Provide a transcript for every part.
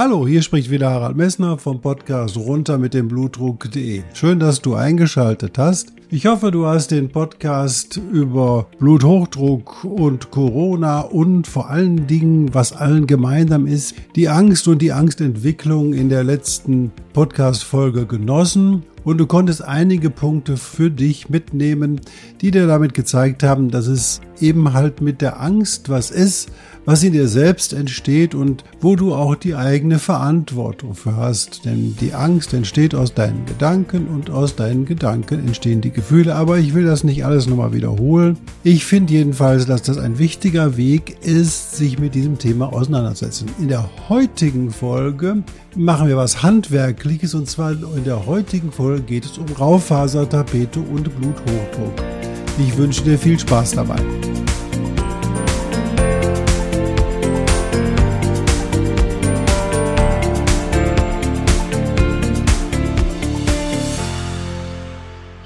Hallo, hier spricht wieder Harald Messner vom Podcast runter mit dem Blutdruck.de. Schön, dass du eingeschaltet hast. Ich hoffe, du hast den Podcast über Bluthochdruck und Corona und vor allen Dingen, was allen gemeinsam ist, die Angst und die Angstentwicklung in der letzten Podcast-Folge genossen und du konntest einige Punkte für dich mitnehmen, die dir damit gezeigt haben, dass es eben halt mit der Angst was ist, was in dir selbst entsteht und wo du auch die eigene Verantwortung für hast. Denn die Angst entsteht aus deinen Gedanken und aus deinen Gedanken entstehen die Gefühle. Aber ich will das nicht alles nochmal wiederholen. Ich finde jedenfalls, dass das ein wichtiger Weg ist, sich mit diesem Thema auseinanderzusetzen. In der heutigen Folge machen wir was Handwerkliches und zwar in der heutigen Folge geht es um Raufasertapete und Bluthochdruck. Ich wünsche dir viel Spaß dabei.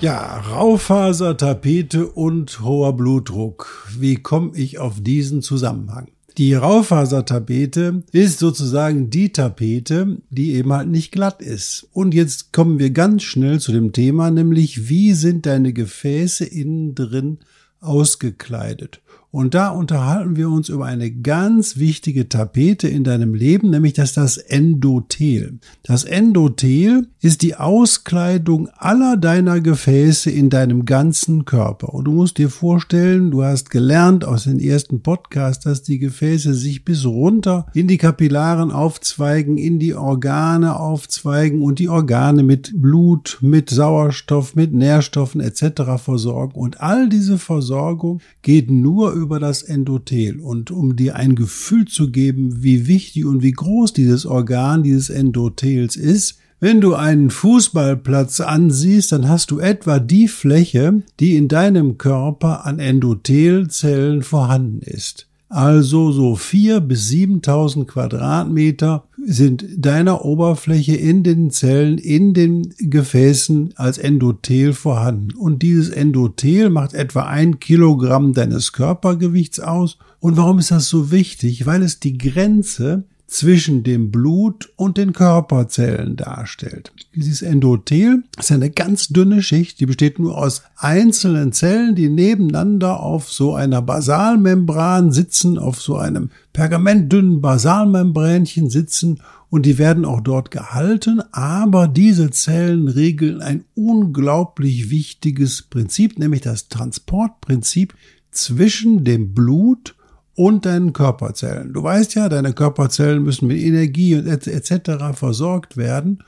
Ja, Raufaser, Tapete und hoher Blutdruck. Wie komme ich auf diesen Zusammenhang? Die Raufasertapete ist sozusagen die Tapete, die eben halt nicht glatt ist. Und jetzt kommen wir ganz schnell zu dem Thema, nämlich wie sind deine Gefäße innen drin ausgekleidet? Und da unterhalten wir uns über eine ganz wichtige Tapete in deinem Leben, nämlich das das Endothel. Das Endothel ist die Auskleidung aller deiner Gefäße in deinem ganzen Körper. Und du musst dir vorstellen, du hast gelernt aus den ersten Podcasts, dass die Gefäße sich bis runter in die Kapillaren aufzweigen, in die Organe aufzweigen und die Organe mit Blut, mit Sauerstoff, mit Nährstoffen etc. versorgen. Und all diese Versorgung geht nur über das Endothel. Und um dir ein Gefühl zu geben, wie wichtig und wie groß dieses Organ dieses Endothels ist, wenn du einen Fußballplatz ansiehst, dann hast du etwa die Fläche, die in deinem Körper an Endothelzellen vorhanden ist. Also so vier bis siebentausend Quadratmeter sind deiner Oberfläche in den Zellen, in den Gefäßen als Endothel vorhanden. Und dieses Endothel macht etwa ein Kilogramm deines Körpergewichts aus. Und warum ist das so wichtig? Weil es die Grenze zwischen dem Blut und den Körperzellen darstellt. Dieses Endothel ist eine ganz dünne Schicht, die besteht nur aus einzelnen Zellen, die nebeneinander auf so einer Basalmembran sitzen, auf so einem pergamentdünnen Basalmembränchen sitzen und die werden auch dort gehalten, aber diese Zellen regeln ein unglaublich wichtiges Prinzip, nämlich das Transportprinzip zwischen dem Blut und deinen Körperzellen. Du weißt ja, deine Körperzellen müssen mit Energie und etc. versorgt werden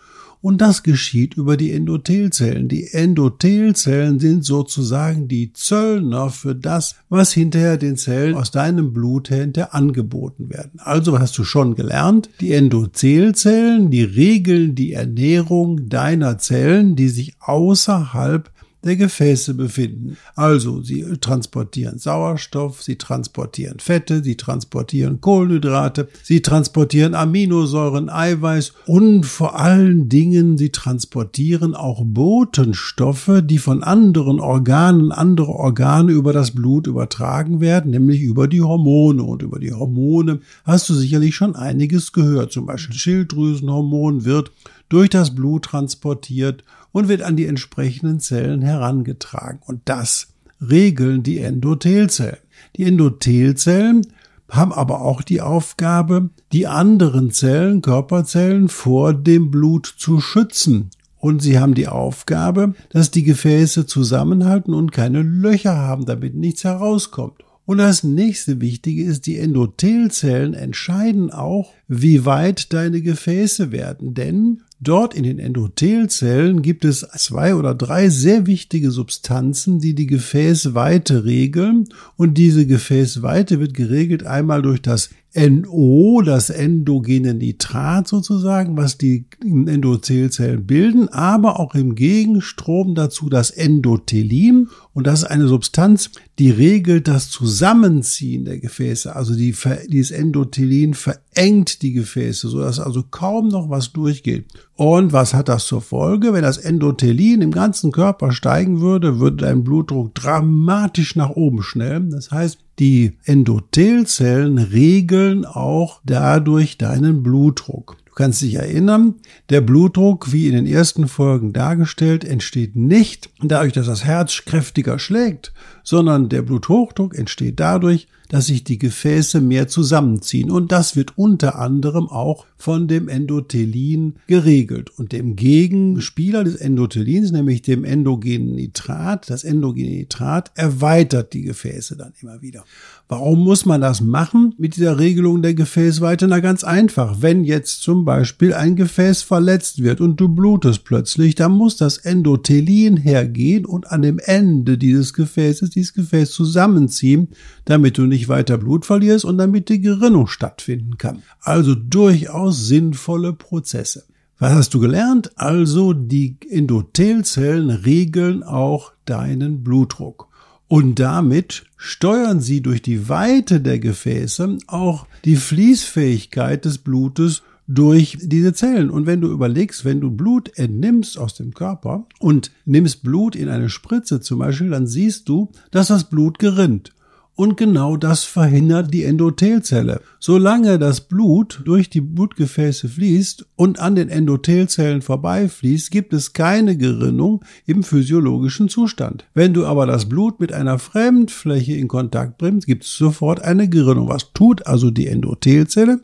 und das geschieht über die Endothelzellen. Die Endothelzellen sind sozusagen die Zöllner für das, was hinterher den Zellen aus deinem Blut hinterher angeboten werden. Also hast du schon gelernt, die Endothelzellen, die regeln die Ernährung deiner Zellen, die sich außerhalb der Gefäße befinden. Also sie transportieren Sauerstoff, sie transportieren Fette, sie transportieren Kohlenhydrate, sie transportieren Aminosäuren, Eiweiß und vor allen Dingen sie transportieren auch Botenstoffe, die von anderen Organen, andere Organe über das Blut übertragen werden, nämlich über die Hormone. Und über die Hormone hast du sicherlich schon einiges gehört. Zum Beispiel Schilddrüsenhormon wird durch das Blut transportiert und wird an die entsprechenden Zellen herangetragen. Und das regeln die Endothelzellen. Die Endothelzellen haben aber auch die Aufgabe, die anderen Zellen, Körperzellen vor dem Blut zu schützen. Und sie haben die Aufgabe, dass die Gefäße zusammenhalten und keine Löcher haben, damit nichts herauskommt. Und das nächste Wichtige ist, die Endothelzellen entscheiden auch, wie weit deine Gefäße werden. Denn Dort in den Endothelzellen gibt es zwei oder drei sehr wichtige Substanzen, die die Gefäßweite regeln. Und diese Gefäßweite wird geregelt einmal durch das NO, das endogene Nitrat sozusagen, was die Endothelzellen bilden, aber auch im Gegenstrom dazu das Endothelin. Und das ist eine Substanz, die regelt das Zusammenziehen der Gefäße. Also die, dieses Endothelin verengt die Gefäße, sodass also kaum noch was durchgeht. Und was hat das zur Folge? Wenn das Endothelin im ganzen Körper steigen würde, würde dein Blutdruck dramatisch nach oben schnellen. Das heißt, die Endothelzellen regeln auch dadurch deinen Blutdruck. Du kannst dich erinnern, der Blutdruck, wie in den ersten Folgen dargestellt, entsteht nicht dadurch, dass das Herz kräftiger schlägt, sondern der Bluthochdruck entsteht dadurch, dass sich die Gefäße mehr zusammenziehen. Und das wird unter anderem auch von dem Endothelin geregelt. Und dem Gegenspieler des Endothelins, nämlich dem endogenen Nitrat, das endogene Nitrat erweitert die Gefäße dann immer wieder. Warum muss man das machen mit dieser Regelung der Gefäßweite? Na ganz einfach. Wenn jetzt zum Beispiel ein Gefäß verletzt wird und du blutest plötzlich, dann muss das Endothelin hergehen und an dem Ende dieses Gefäßes dieses Gefäß zusammenziehen, damit du nicht weiter Blut verlierst und damit die Gerinnung stattfinden kann. Also durchaus sinnvolle Prozesse. Was hast du gelernt? Also die Endothelzellen regeln auch deinen Blutdruck. Und damit steuern sie durch die Weite der Gefäße auch die Fließfähigkeit des Blutes durch diese Zellen. Und wenn du überlegst, wenn du Blut entnimmst aus dem Körper und nimmst Blut in eine Spritze zum Beispiel, dann siehst du, dass das Blut gerinnt. Und genau das verhindert die Endothelzelle. Solange das Blut durch die Blutgefäße fließt und an den Endothelzellen vorbeifließt, gibt es keine Gerinnung im physiologischen Zustand. Wenn du aber das Blut mit einer Fremdfläche in Kontakt bringst, gibt es sofort eine Gerinnung. Was tut also die Endothelzelle?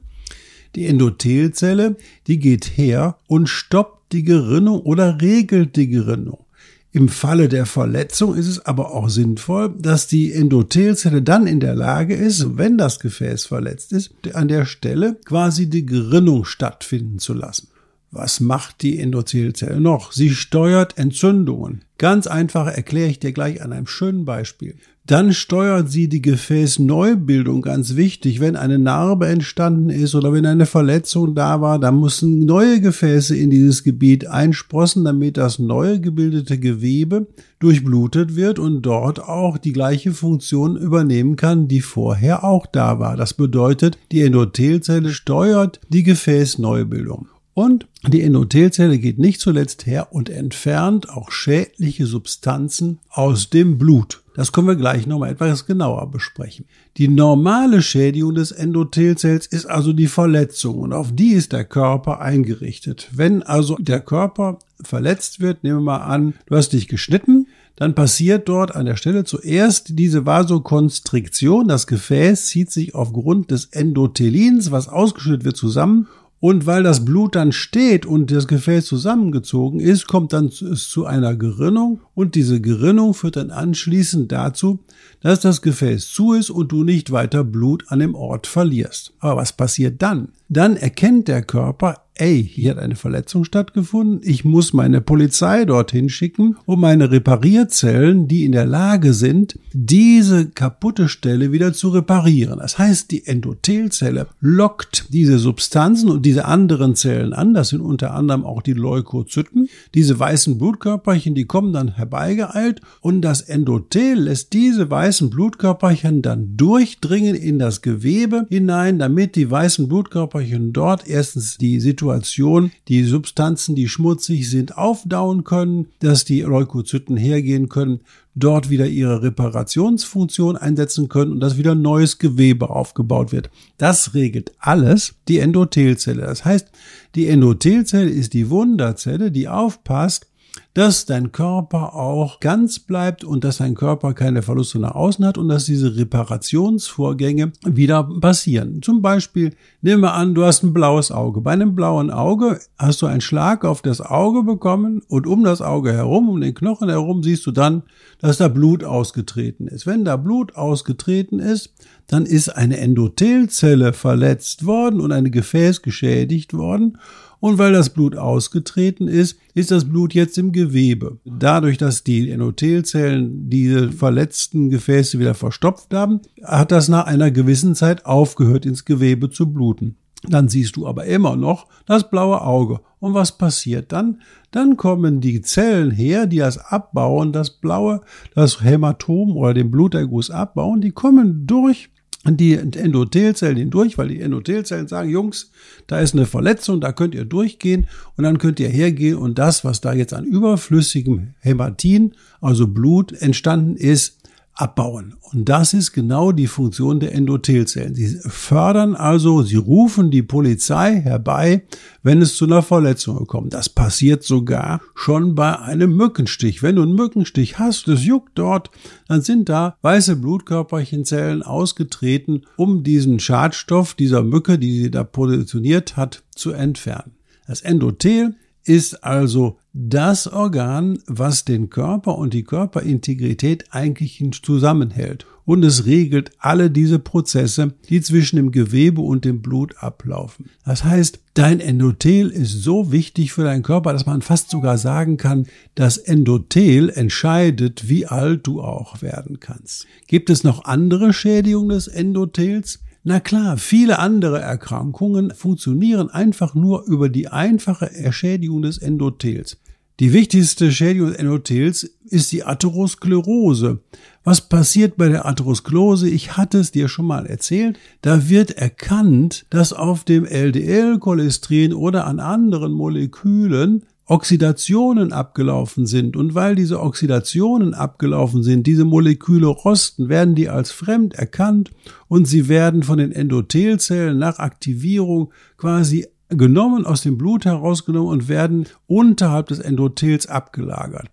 Die Endothelzelle, die geht her und stoppt die Gerinnung oder regelt die Gerinnung. Im Falle der Verletzung ist es aber auch sinnvoll, dass die Endothelzelle dann in der Lage ist, wenn das Gefäß verletzt ist, an der Stelle quasi die Gerinnung stattfinden zu lassen. Was macht die Endothelzelle noch? Sie steuert Entzündungen. Ganz einfach erkläre ich dir gleich an einem schönen Beispiel. Dann steuert sie die Gefäßneubildung ganz wichtig. Wenn eine Narbe entstanden ist oder wenn eine Verletzung da war, dann müssen neue Gefäße in dieses Gebiet einsprossen, damit das neue gebildete Gewebe durchblutet wird und dort auch die gleiche Funktion übernehmen kann, die vorher auch da war. Das bedeutet, die Endothelzelle steuert die Gefäßneubildung. Und die Endothelzelle geht nicht zuletzt her und entfernt auch schädliche Substanzen aus dem Blut. Das können wir gleich nochmal etwas genauer besprechen. Die normale Schädigung des Endothelzells ist also die Verletzung und auf die ist der Körper eingerichtet. Wenn also der Körper verletzt wird, nehmen wir mal an, du hast dich geschnitten, dann passiert dort an der Stelle zuerst diese Vasokonstriktion. Das Gefäß zieht sich aufgrund des Endothelins, was ausgeschüttet wird, zusammen und weil das Blut dann steht und das Gefäß zusammengezogen ist, kommt dann es zu einer Gerinnung und diese Gerinnung führt dann anschließend dazu, dass das Gefäß zu ist und du nicht weiter Blut an dem Ort verlierst. Aber was passiert dann? Dann erkennt der Körper, ey, hier hat eine Verletzung stattgefunden, ich muss meine Polizei dorthin schicken, um meine Reparierzellen, die in der Lage sind, diese kaputte Stelle wieder zu reparieren. Das heißt, die Endothelzelle lockt diese Substanzen und diese anderen Zellen an, das sind unter anderem auch die Leukozyten, diese weißen Blutkörperchen, die kommen dann herbeigeeilt und das Endothel lässt diese weißen Blutkörperchen dann durchdringen in das Gewebe hinein, damit die weißen Blutkörperchen dort erstens die Situation Situation die Substanzen, die schmutzig sind, aufdauen können, dass die Leukozyten hergehen können, dort wieder ihre Reparationsfunktion einsetzen können und dass wieder neues Gewebe aufgebaut wird. Das regelt alles die Endothelzelle. Das heißt, die Endothelzelle ist die Wunderzelle, die aufpasst, dass dein Körper auch ganz bleibt und dass dein Körper keine Verluste nach außen hat und dass diese Reparationsvorgänge wieder passieren. Zum Beispiel, nehmen wir an, du hast ein blaues Auge. Bei einem blauen Auge hast du einen Schlag auf das Auge bekommen und um das Auge herum, um den Knochen herum, siehst du dann, dass da Blut ausgetreten ist. Wenn da Blut ausgetreten ist, dann ist eine Endothelzelle verletzt worden und ein Gefäß geschädigt worden Und weil das Blut ausgetreten ist, ist das Blut jetzt im Gewebe. Dadurch, dass die Endothelzellen diese verletzten Gefäße wieder verstopft haben, hat das nach einer gewissen Zeit aufgehört, ins Gewebe zu bluten. Dann siehst du aber immer noch das blaue Auge. Und was passiert dann? Dann kommen die Zellen her, die das abbauen, das blaue, das Hämatom oder den Bluterguss abbauen, die kommen durch die Endothelzellen hindurch, weil die Endothelzellen sagen, Jungs, da ist eine Verletzung, da könnt ihr durchgehen und dann könnt ihr hergehen und das, was da jetzt an überflüssigem Hämatin, also Blut entstanden ist, abbauen. Und das ist genau die Funktion der Endothelzellen. Sie fördern also, sie rufen die Polizei herbei, wenn es zu einer Verletzung kommt. Das passiert sogar schon bei einem Mückenstich. Wenn du einen Mückenstich hast, das juckt dort, dann sind da weiße Blutkörperchenzellen ausgetreten, um diesen Schadstoff dieser Mücke, die sie da positioniert hat, zu entfernen. Das Endothel ist also das Organ, was den Körper und die Körperintegrität eigentlich zusammenhält. Und es regelt alle diese Prozesse, die zwischen dem Gewebe und dem Blut ablaufen. Das heißt, dein Endothel ist so wichtig für deinen Körper, dass man fast sogar sagen kann, das Endothel entscheidet, wie alt du auch werden kannst. Gibt es noch andere Schädigungen des Endothels? Na klar, viele andere Erkrankungen funktionieren einfach nur über die einfache Erschädigung des Endothels. Die wichtigste Schädigung des Endothels ist die Atherosklerose. Was passiert bei der Atherosklerose? Ich hatte es dir schon mal erzählt. Da wird erkannt, dass auf dem LDL-Cholesterin oder an anderen Molekülen Oxidationen abgelaufen sind. Und weil diese Oxidationen abgelaufen sind, diese Moleküle rosten, werden die als fremd erkannt und sie werden von den Endothelzellen nach Aktivierung quasi genommen, aus dem Blut herausgenommen und werden unterhalb des Endothels abgelagert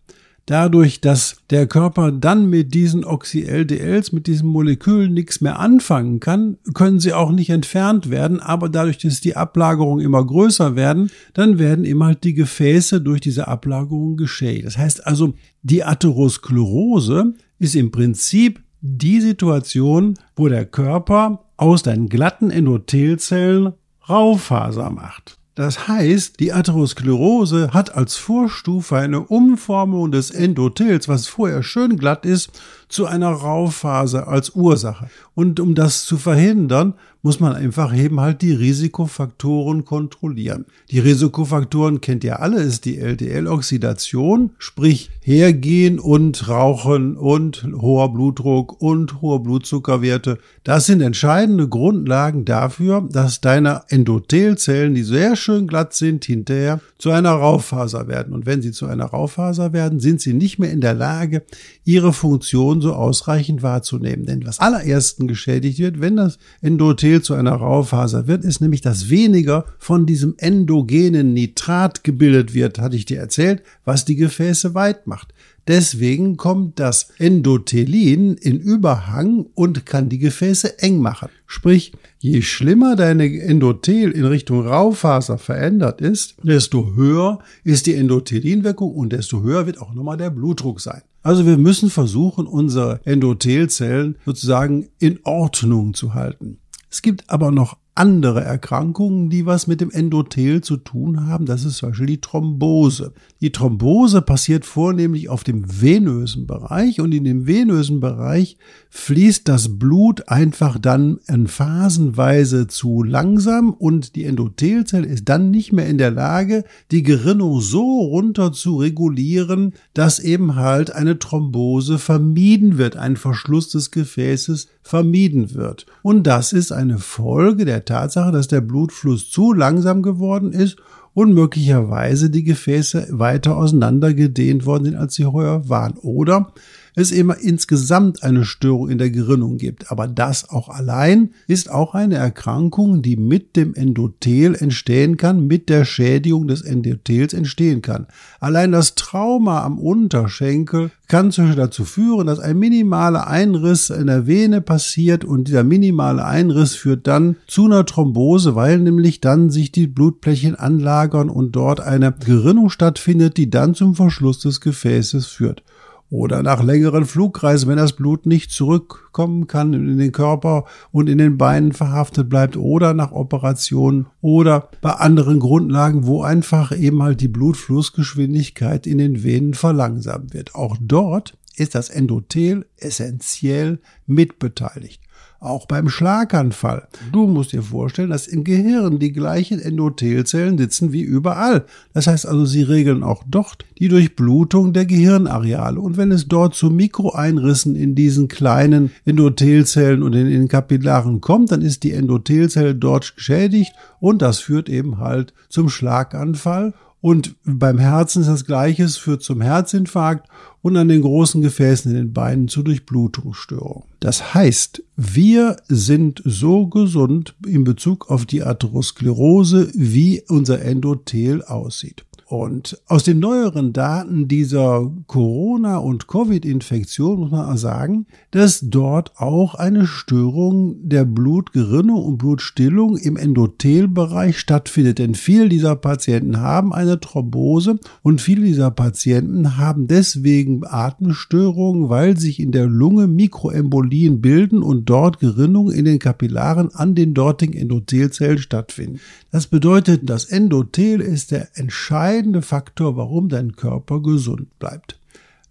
dadurch, dass der Körper dann mit diesen Oxy-LDLs, mit diesen Molekülen nichts mehr anfangen kann, können sie auch nicht entfernt werden, aber dadurch, dass die Ablagerungen immer größer werden, dann werden immer halt die Gefäße durch diese Ablagerung geschädigt. Das heißt also, die Atherosklerose ist im Prinzip die Situation, wo der Körper aus deinen glatten Endothelzellen Raufaser macht. Das heißt, die Atherosklerose hat als Vorstufe eine Umformung des Endothels, was vorher schön glatt ist, zu einer Rauphase als Ursache. Und um das zu verhindern, muss man einfach eben halt die Risikofaktoren kontrollieren. Die Risikofaktoren kennt ihr alle, ist die LDL-Oxidation, sprich hergehen und rauchen und hoher Blutdruck und hohe Blutzuckerwerte. Das sind entscheidende Grundlagen dafür, dass deine Endothelzellen, die sehr schön glatt sind, hinterher zu einer Raufaser werden. Und wenn sie zu einer Raufaser werden, sind sie nicht mehr in der Lage, ihre Funktion so ausreichend wahrzunehmen. Denn was allerersten geschädigt wird, wenn das Endothel zu einer Raufaser wird, ist nämlich, dass weniger von diesem endogenen Nitrat gebildet wird, hatte ich dir erzählt, was die Gefäße weit macht. Deswegen kommt das Endothelin in Überhang und kann die Gefäße eng machen. Sprich, je schlimmer deine Endothel in Richtung Raufaser verändert ist, desto höher ist die Endothelinwirkung und desto höher wird auch nochmal der Blutdruck sein. Also wir müssen versuchen, unsere Endothelzellen sozusagen in Ordnung zu halten. Es gibt aber noch andere Erkrankungen, die was mit dem Endothel zu tun haben. Das ist zum Beispiel die Thrombose. Die Thrombose passiert vornehmlich auf dem venösen Bereich und in dem venösen Bereich fließt das Blut einfach dann in phasenweise zu langsam und die Endothelzelle ist dann nicht mehr in der Lage, die Gerinnung so runter zu regulieren, dass eben halt eine Thrombose vermieden wird, ein Verschluss des Gefäßes vermieden wird. Und das ist eine Folge der Tatsache, dass der Blutfluss zu langsam geworden ist und möglicherweise die Gefäße weiter auseinandergedehnt worden sind, als sie heuer waren. Oder es immer insgesamt eine Störung in der Gerinnung gibt. Aber das auch allein ist auch eine Erkrankung, die mit dem Endothel entstehen kann, mit der Schädigung des Endothels entstehen kann. Allein das Trauma am Unterschenkel kann dazu führen, dass ein minimaler Einriss in der Vene passiert und dieser minimale Einriss führt dann zu einer Thrombose, weil nämlich dann sich die Blutplättchen anlagern und dort eine Gerinnung stattfindet, die dann zum Verschluss des Gefäßes führt. Oder nach längeren Flugreisen, wenn das Blut nicht zurückkommen kann in den Körper und in den Beinen verhaftet bleibt oder nach Operationen oder bei anderen Grundlagen, wo einfach eben halt die Blutflussgeschwindigkeit in den Venen verlangsamt wird. Auch dort ist das Endothel essentiell mitbeteiligt. Auch beim Schlaganfall. Du musst dir vorstellen, dass im Gehirn die gleichen Endothelzellen sitzen wie überall. Das heißt also, sie regeln auch dort die Durchblutung der Gehirnareale. Und wenn es dort zu Mikroeinrissen in diesen kleinen Endothelzellen und in den Kapillaren kommt, dann ist die Endothelzelle dort geschädigt und das führt eben halt zum Schlaganfall und beim Herzen ist das Gleiche, es führt zum Herzinfarkt und an den großen Gefäßen in den Beinen zu Durchblutungsstörungen. Das heißt, wir sind so gesund in Bezug auf die Atherosklerose, wie unser Endothel aussieht. Und aus den neueren Daten dieser Corona- und Covid-Infektion muss man auch sagen, dass dort auch eine Störung der Blutgerinnung und Blutstillung im Endothelbereich stattfindet. Denn viele dieser Patienten haben eine Thrombose und viele dieser Patienten haben deswegen Atemstörungen, weil sich in der Lunge Mikroembolien bilden und dort Gerinnungen in den Kapillaren an den dortigen Endothelzellen stattfinden. Das bedeutet, das Endothel ist der entscheidende entscheidende Faktor, warum dein Körper gesund bleibt.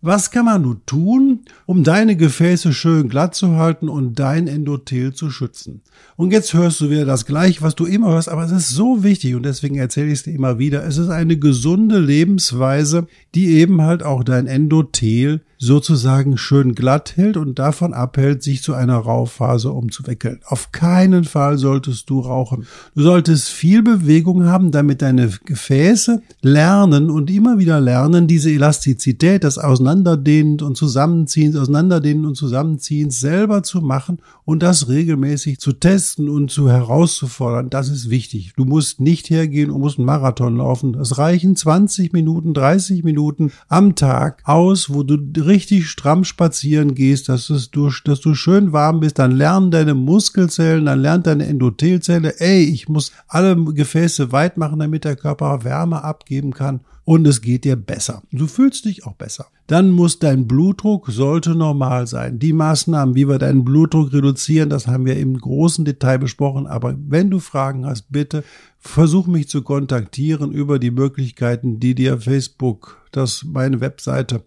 Was kann man nun tun, um deine Gefäße schön glatt zu halten und dein Endothel zu schützen? Und jetzt hörst du wieder das gleiche, was du immer hörst, aber es ist so wichtig und deswegen erzähle ich es dir immer wieder. Es ist eine gesunde Lebensweise, die eben halt auch dein Endothel sozusagen schön glatt hält und davon abhält, sich zu einer Rauchphase umzuwickeln. Auf keinen Fall solltest du rauchen. Du solltest viel Bewegung haben, damit deine Gefäße lernen und immer wieder lernen, diese Elastizität, das Auseinanderdehnen und Zusammenziehen, Auseinanderdehnen und Zusammenziehen selber zu machen und das regelmäßig zu testen und zu herauszufordern. Das ist wichtig. Du musst nicht hergehen und musst einen Marathon laufen. Es reichen 20 Minuten, 30 Minuten am Tag aus, wo du richtig stramm spazieren gehst, dass, es durch, dass du schön warm bist, dann lernen deine Muskelzellen, dann lernt deine Endothelzelle, ey, ich muss alle Gefäße weit machen, damit der Körper Wärme abgeben kann und es geht dir besser. Du fühlst dich auch besser. Dann muss dein Blutdruck sollte normal sein. Die Maßnahmen, wie wir deinen Blutdruck reduzieren, das haben wir im großen Detail besprochen. Aber wenn du Fragen hast, bitte versuch mich zu kontaktieren über die Möglichkeiten, die dir Facebook, das meine Webseite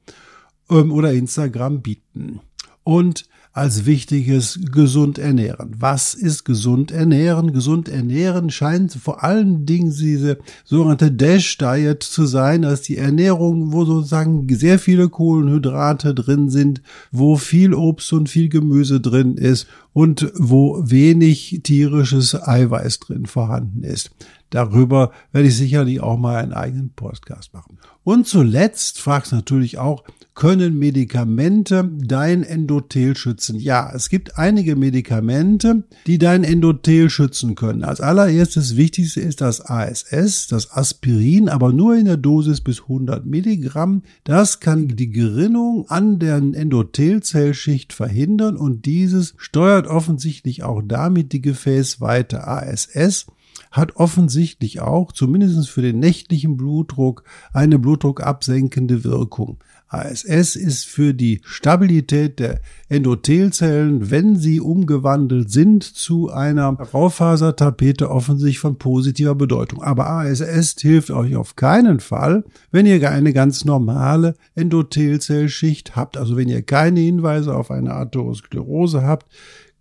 oder Instagram bieten. Und als wichtiges gesund ernähren. Was ist gesund ernähren? Gesund ernähren scheint vor allen Dingen diese sogenannte Dash Diet zu sein, als die Ernährung, wo sozusagen sehr viele Kohlenhydrate drin sind, wo viel Obst und viel Gemüse drin ist und wo wenig tierisches Eiweiß drin vorhanden ist. Darüber werde ich sicherlich auch mal einen eigenen Podcast machen. Und zuletzt fragst natürlich auch, können Medikamente dein Endothel schützen? Ja, es gibt einige Medikamente, die dein Endothel schützen können. Als allererstes Wichtigste ist das ASS, das Aspirin, aber nur in der Dosis bis 100 Milligramm. Das kann die Gerinnung an der Endothelzellschicht verhindern und dieses steuert offensichtlich auch damit die Gefäßweite ASS hat offensichtlich auch, zumindest für den nächtlichen Blutdruck, eine blutdruckabsenkende Wirkung. ASS ist für die Stabilität der Endothelzellen, wenn sie umgewandelt sind zu einer Raufasertapete, offensichtlich von positiver Bedeutung. Aber ASS hilft euch auf keinen Fall, wenn ihr eine ganz normale Endothelzellschicht habt. Also wenn ihr keine Hinweise auf eine Atherosklerose habt,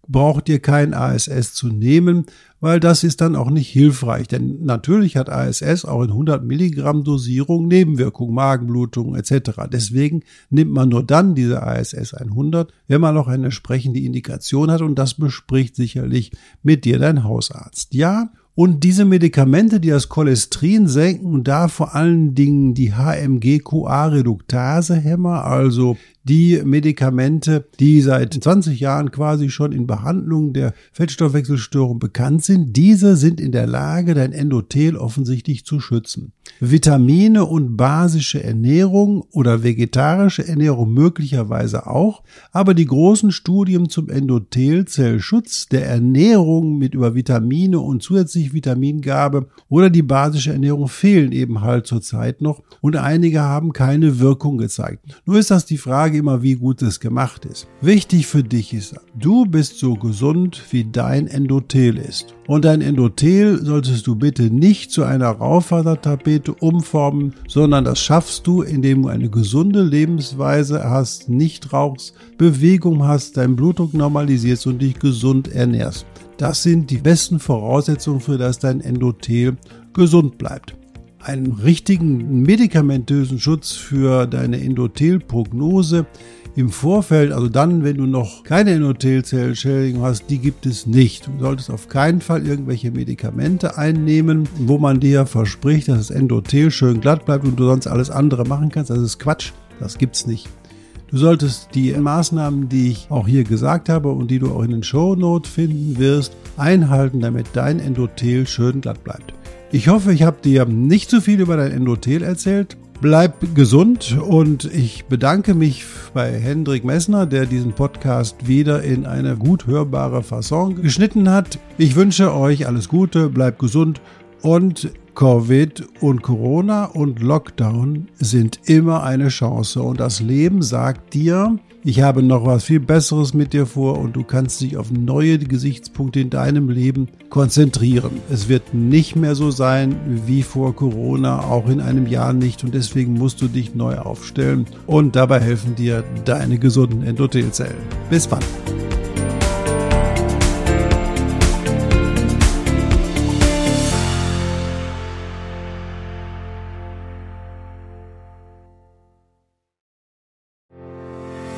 braucht ihr kein ASS zu nehmen, weil das ist dann auch nicht hilfreich. Denn natürlich hat ASS auch in 100 Milligramm Dosierung Nebenwirkungen, Magenblutung etc. Deswegen nimmt man nur dann diese ASS 100, wenn man auch eine entsprechende Indikation hat und das bespricht sicherlich mit dir dein Hausarzt. Ja, und diese Medikamente, die das Cholesterin senken, da vor allen Dingen die HMG-CoA-Reduktase-Hämmer, also die Medikamente, die seit 20 Jahren quasi schon in Behandlung der Fettstoffwechselstörung bekannt sind, diese sind in der Lage, dein Endothel offensichtlich zu schützen. Vitamine und basische Ernährung oder vegetarische Ernährung möglicherweise auch, aber die großen Studien zum Endothelzellschutz, der Ernährung mit über Vitamine und zusätzlich Vitamingabe oder die basische Ernährung fehlen eben halt zurzeit noch und einige haben keine Wirkung gezeigt. Nur ist das die Frage immer, wie gut es gemacht ist. Wichtig für dich ist, du bist so gesund, wie dein Endothel ist. Und dein Endothel solltest du bitte nicht zu einer Raufasertapete umformen, sondern das schaffst du, indem du eine gesunde Lebensweise hast, nicht rauchst, Bewegung hast, deinen Blutdruck normalisierst und dich gesund ernährst. Das sind die besten Voraussetzungen für dass dein Endothel gesund bleibt einen richtigen medikamentösen Schutz für deine Endothelprognose im Vorfeld, also dann, wenn du noch keine Endothelzellschädigung hast, die gibt es nicht. Du solltest auf keinen Fall irgendwelche Medikamente einnehmen, wo man dir verspricht, dass das Endothel schön glatt bleibt und du sonst alles andere machen kannst. Das ist Quatsch. Das gibt's nicht. Du solltest die Maßnahmen, die ich auch hier gesagt habe und die du auch in den Show Notes finden wirst, einhalten, damit dein Endothel schön glatt bleibt. Ich hoffe, ich habe dir nicht zu viel über dein Endothel erzählt. Bleib gesund und ich bedanke mich bei Hendrik Messner, der diesen Podcast wieder in eine gut hörbare Fasson geschnitten hat. Ich wünsche euch alles Gute, bleibt gesund und Covid und Corona und Lockdown sind immer eine Chance und das Leben sagt dir, ich habe noch was viel Besseres mit dir vor und du kannst dich auf neue Gesichtspunkte in deinem Leben konzentrieren. Es wird nicht mehr so sein wie vor Corona, auch in einem Jahr nicht und deswegen musst du dich neu aufstellen und dabei helfen dir deine gesunden Endothelzellen. Bis bald.